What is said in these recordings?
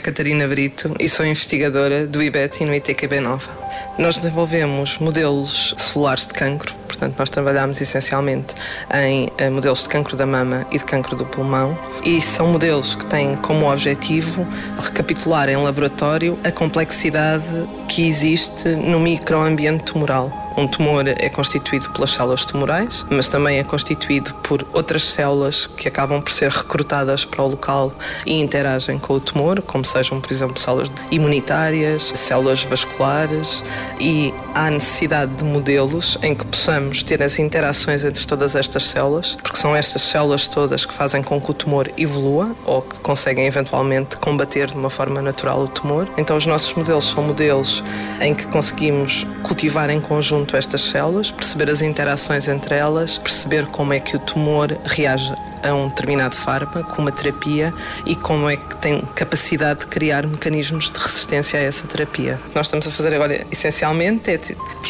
é Catarina Brito e sou investigadora do IBET e no ITQB Nova. Nós desenvolvemos modelos solares de cancro, portanto, nós trabalhamos essencialmente em eh, modelos de cancro da mama e de cancro do pulmão, e são modelos que têm como objetivo recapitular em laboratório a complexidade que existe no microambiente tumoral. Um tumor é constituído pelas células tumorais, mas também é constituído por outras células que acabam por ser recrutadas para o local e interagem com o tumor, como sejam, por exemplo, células imunitárias, células vasculares, e há necessidade de modelos em que possamos ter as interações entre todas estas células, porque são estas células todas que fazem com que o tumor evolua ou que conseguem eventualmente combater de uma forma natural o tumor. Então, os nossos modelos são modelos em que conseguimos cultivar em conjunto junto a estas células, perceber as interações entre elas, perceber como é que o tumor reage a um determinado fármaco, uma terapia e como é que tem capacidade de criar mecanismos de resistência a essa terapia. O que nós estamos a fazer agora, essencialmente, é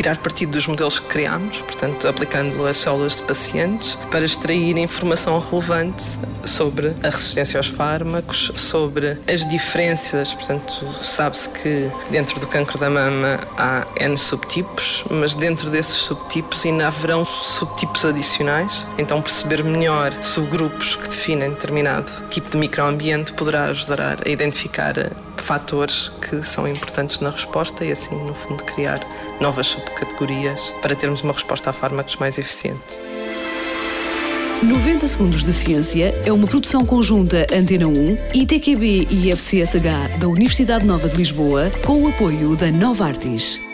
tirar partido dos modelos que criamos, portanto, aplicando as células de pacientes, para extrair informação relevante sobre a resistência aos fármacos, sobre as diferenças. Portanto, sabe-se que dentro do cancro da mama há N subtipos, mas dentro desses subtipos ainda haverão subtipos adicionais. Então, perceber melhor subgrupos grupos que definem determinado tipo de microambiente poderá ajudar a identificar fatores que são importantes na resposta e assim, no fundo, criar novas subcategorias para termos uma resposta a fármacos mais eficiente. 90 Segundos de Ciência é uma produção conjunta Antena 1, ITQB e FCSH da Universidade Nova de Lisboa, com o apoio da Nova Artis.